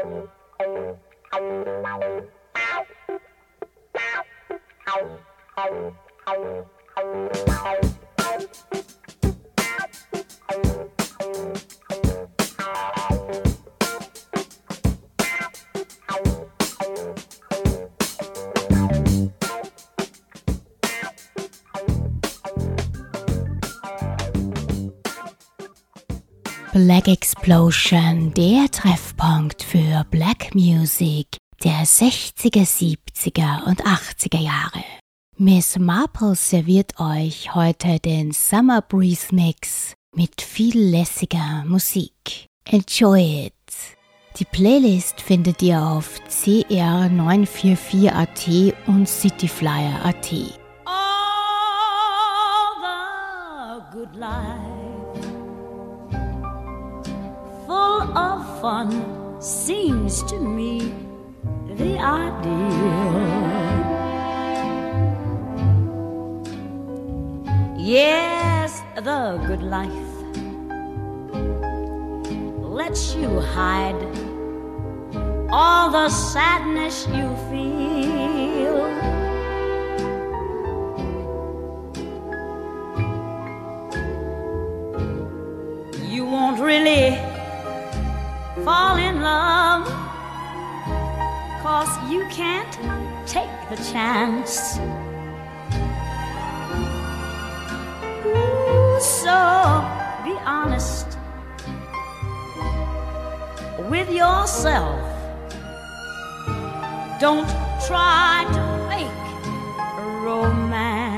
Thank you. Black Explosion, der Treffpunkt für Black Music der 60er, 70er und 80er Jahre. Miss Marple serviert euch heute den Summer Breeze Mix mit viel lässiger Musik. Enjoy it! Die Playlist findet ihr auf cr944.at und cityflyer.at. All the good life. Of fun seems to me the ideal. Yes, the good life lets you hide all the sadness you feel. You won't really fall in love. Cause you can't take the chance. Ooh, so be honest with yourself. Don't try to fake romance.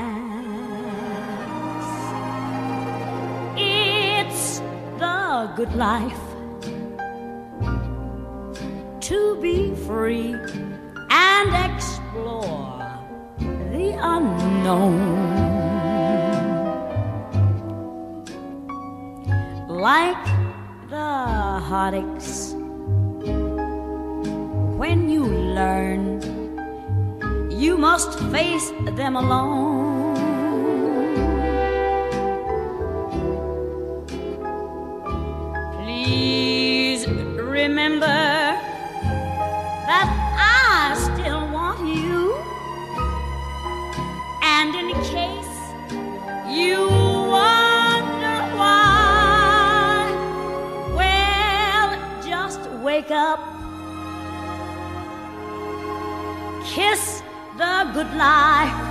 It's the good life to be free and explore the unknown. Like the heartaches when you learn you must face them alone. Please remember wake up, kiss the good life,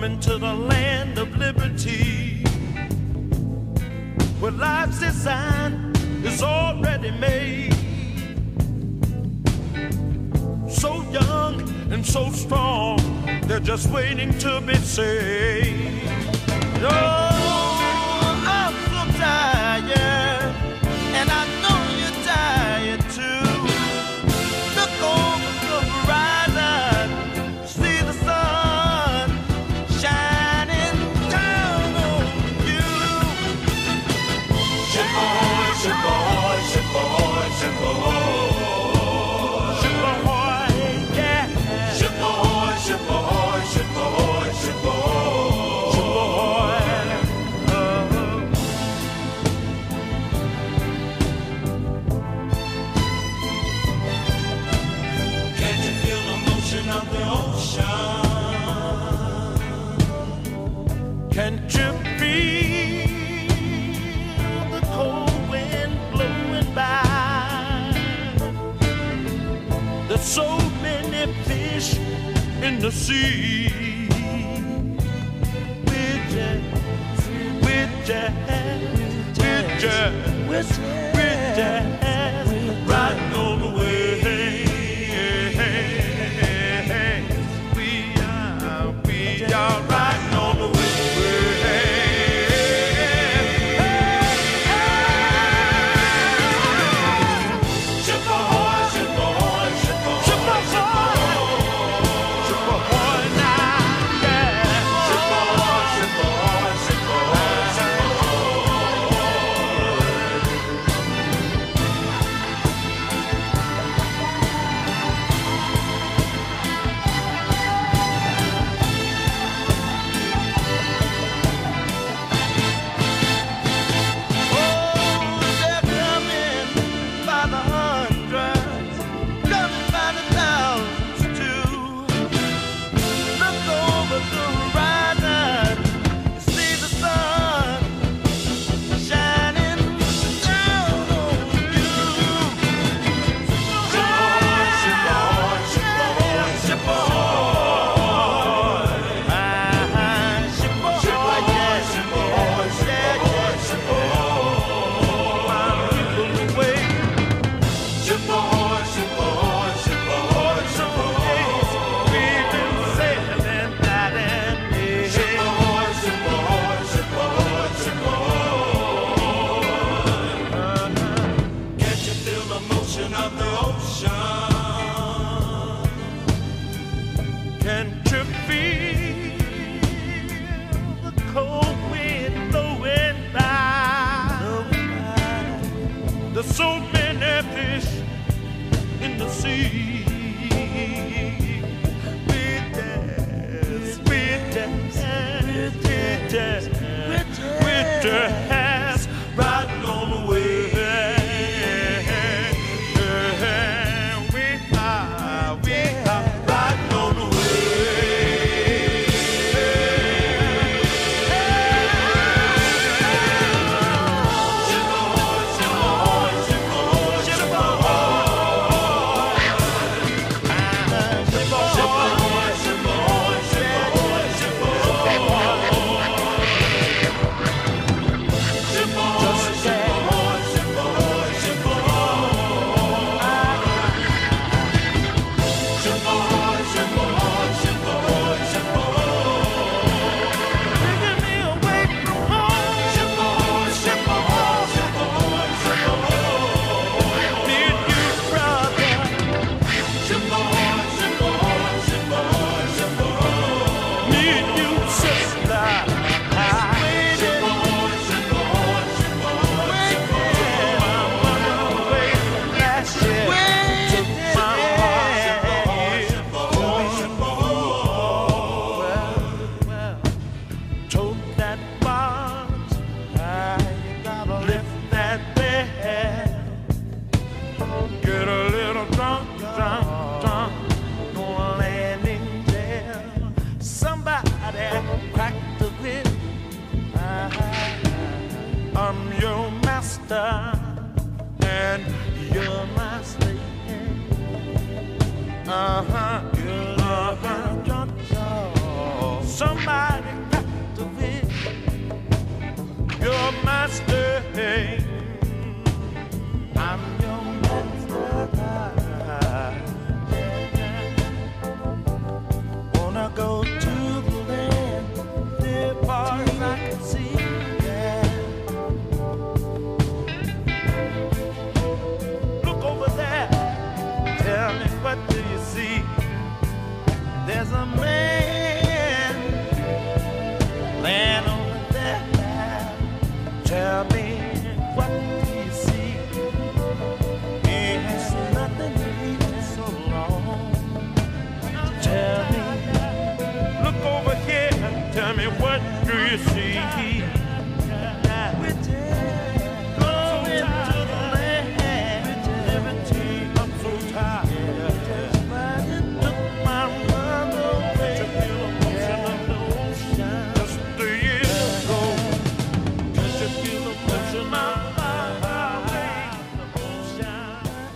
coming to the land of liberty. Where life's design is already made. So young and so strong, they're just waiting to be saved. Oh, I'm so tired. in the sea. With Jack, with Jack, with Jack. man.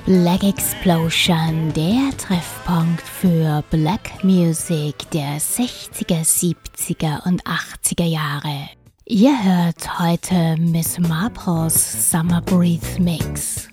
Black Explosion, der Treffpunkt für Black Music der 60er, 70er und 80er Jahre. Ihr hört heute Miss Marples Summer Breeze Mix.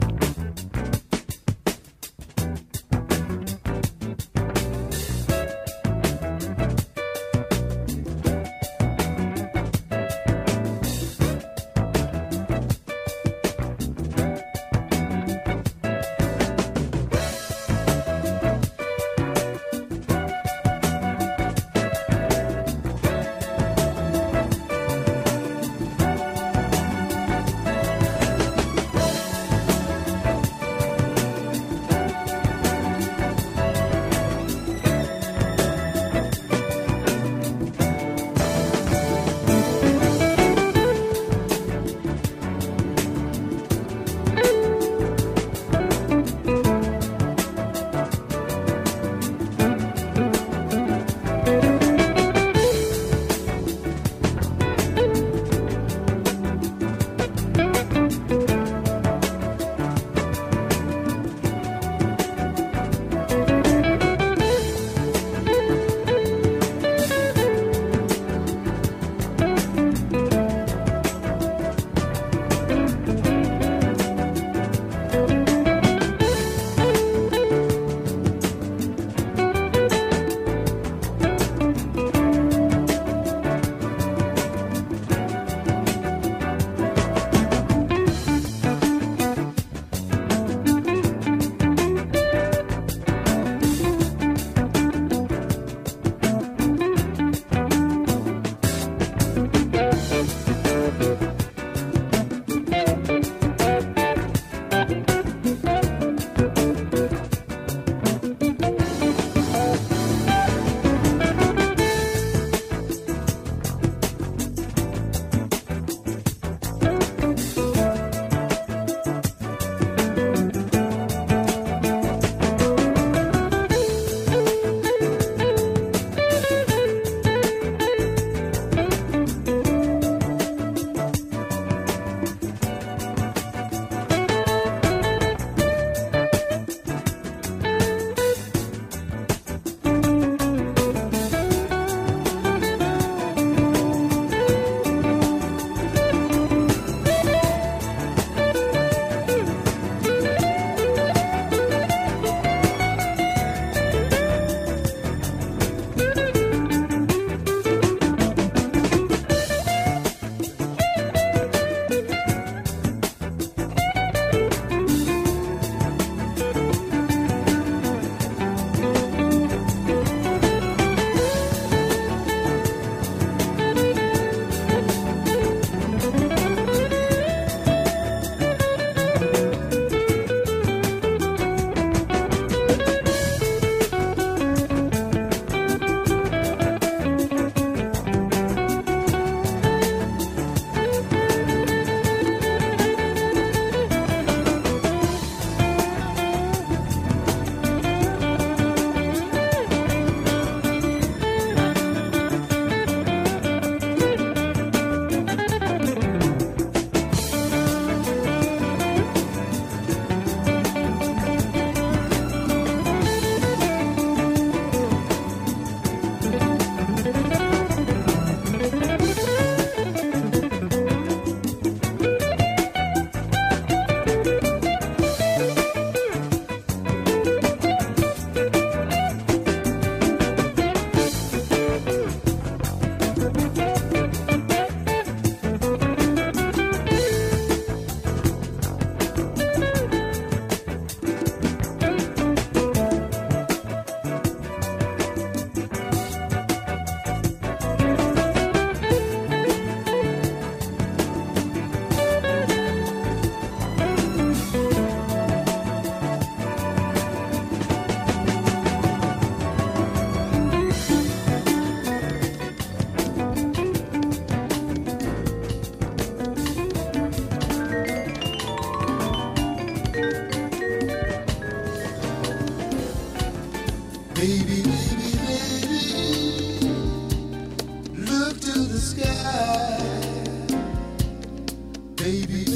baby.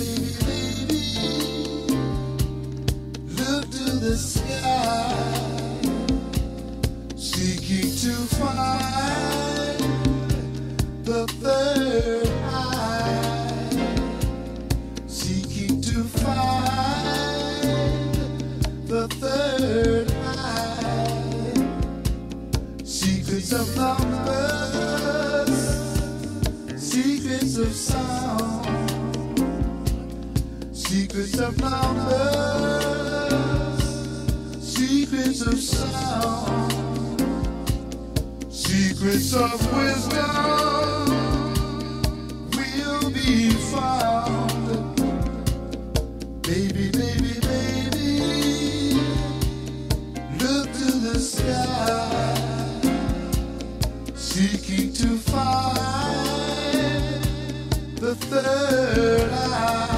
numbers, secrets of sound, secrets of numbers, secrets of sound, secrets of wisdom. third eye.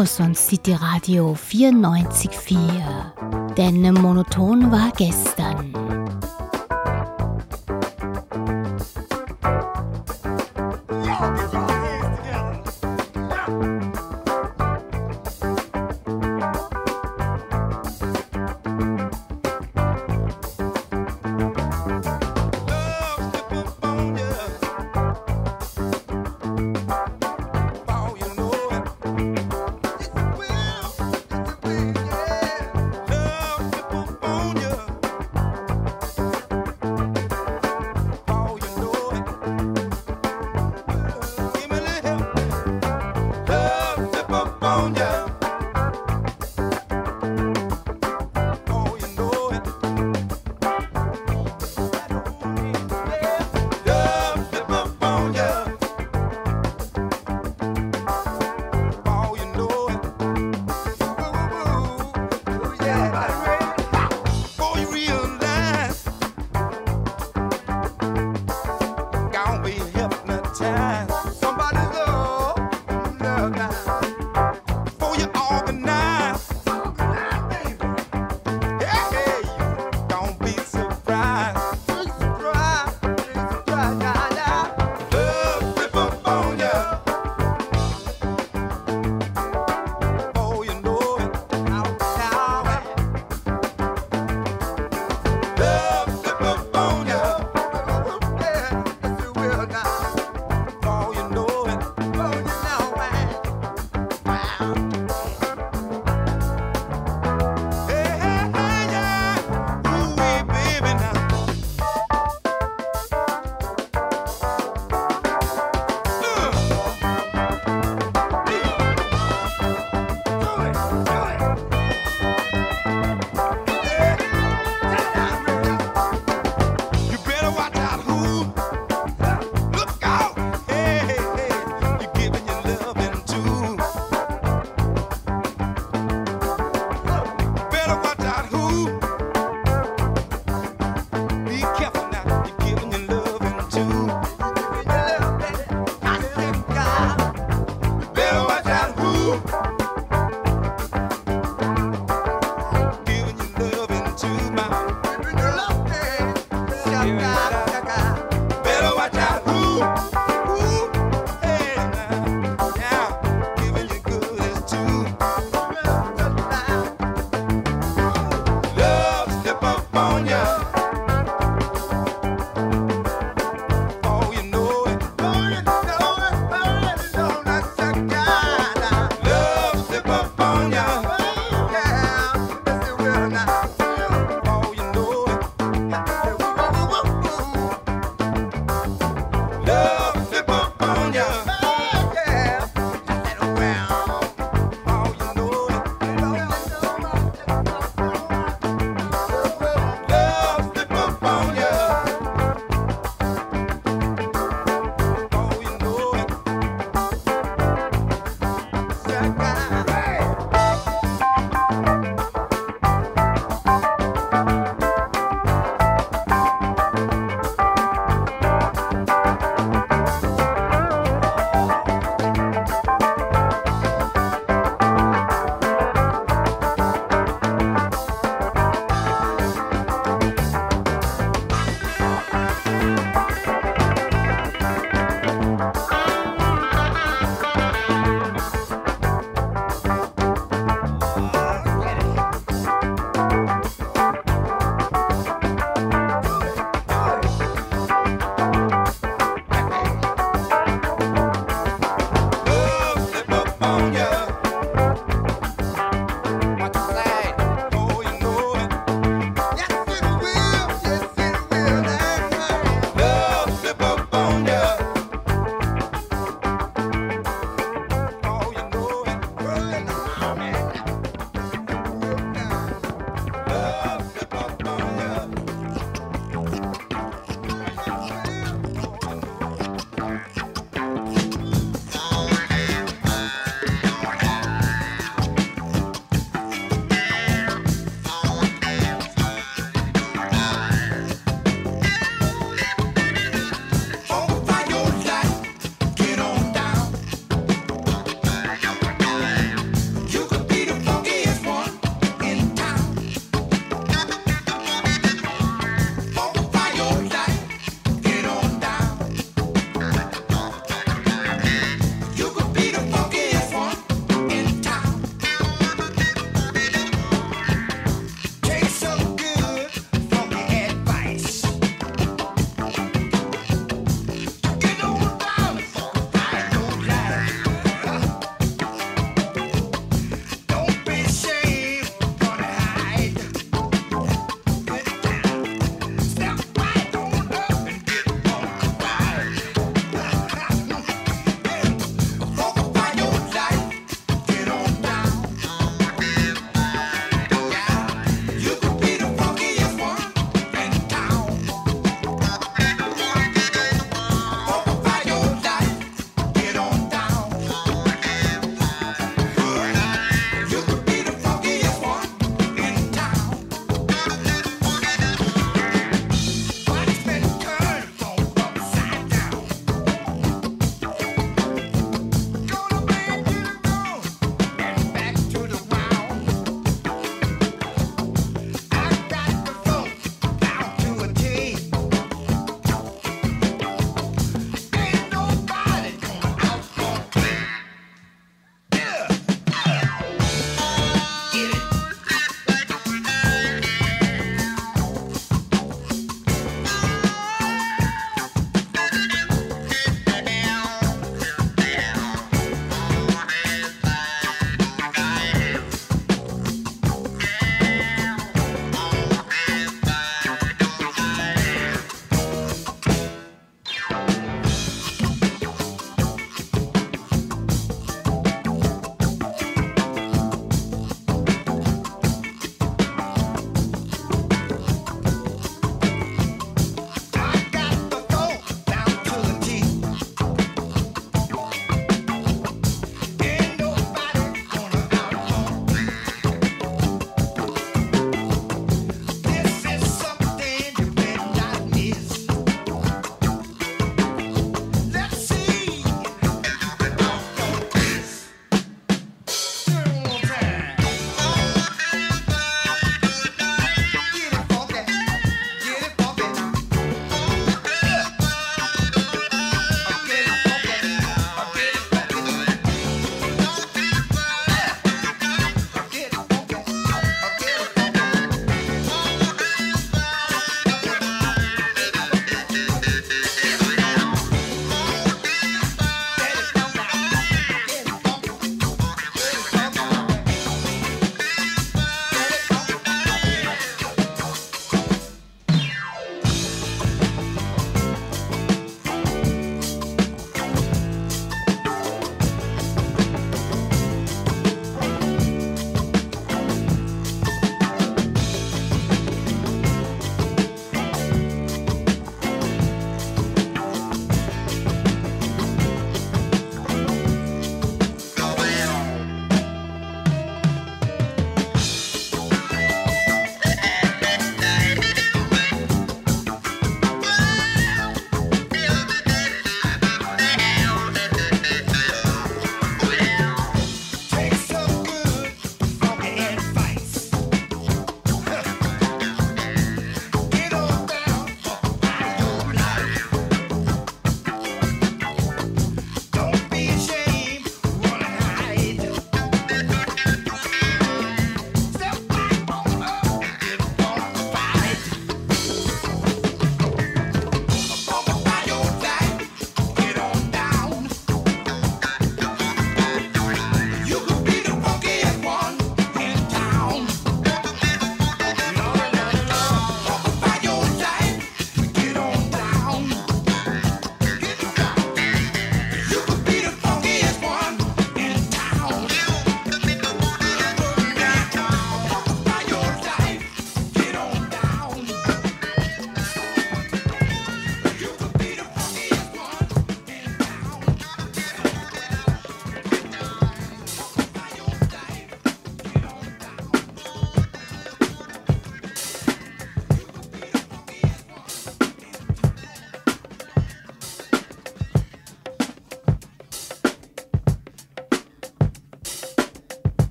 aus sonst sieht die Radio 94.4. Denn monoton war gestern. love.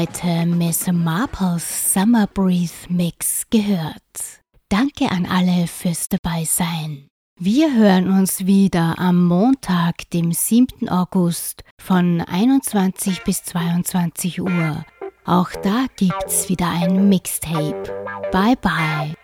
heute Miss Marples Summer Breeze Mix gehört. Danke an alle fürs Dabeisein. Wir hören uns wieder am Montag, dem 7. August von 21 bis 22 Uhr. Auch da gibt's wieder ein Mixtape. Bye bye.